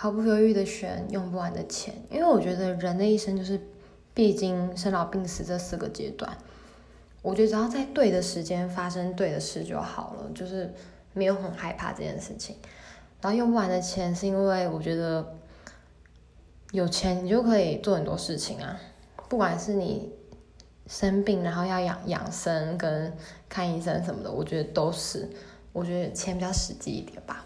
毫不犹豫的选用不完的钱。因为我觉得人的一生就是必经生老病死这四个阶段我觉得只要在对的时间发生对的事就好了就是没有很害怕这件事情。然后用不完的钱是因为我觉得有钱你就可以做很多事情啊不管是你生病然后要养养生跟看医生什么的我觉得都是。我觉得钱比较实际一点吧。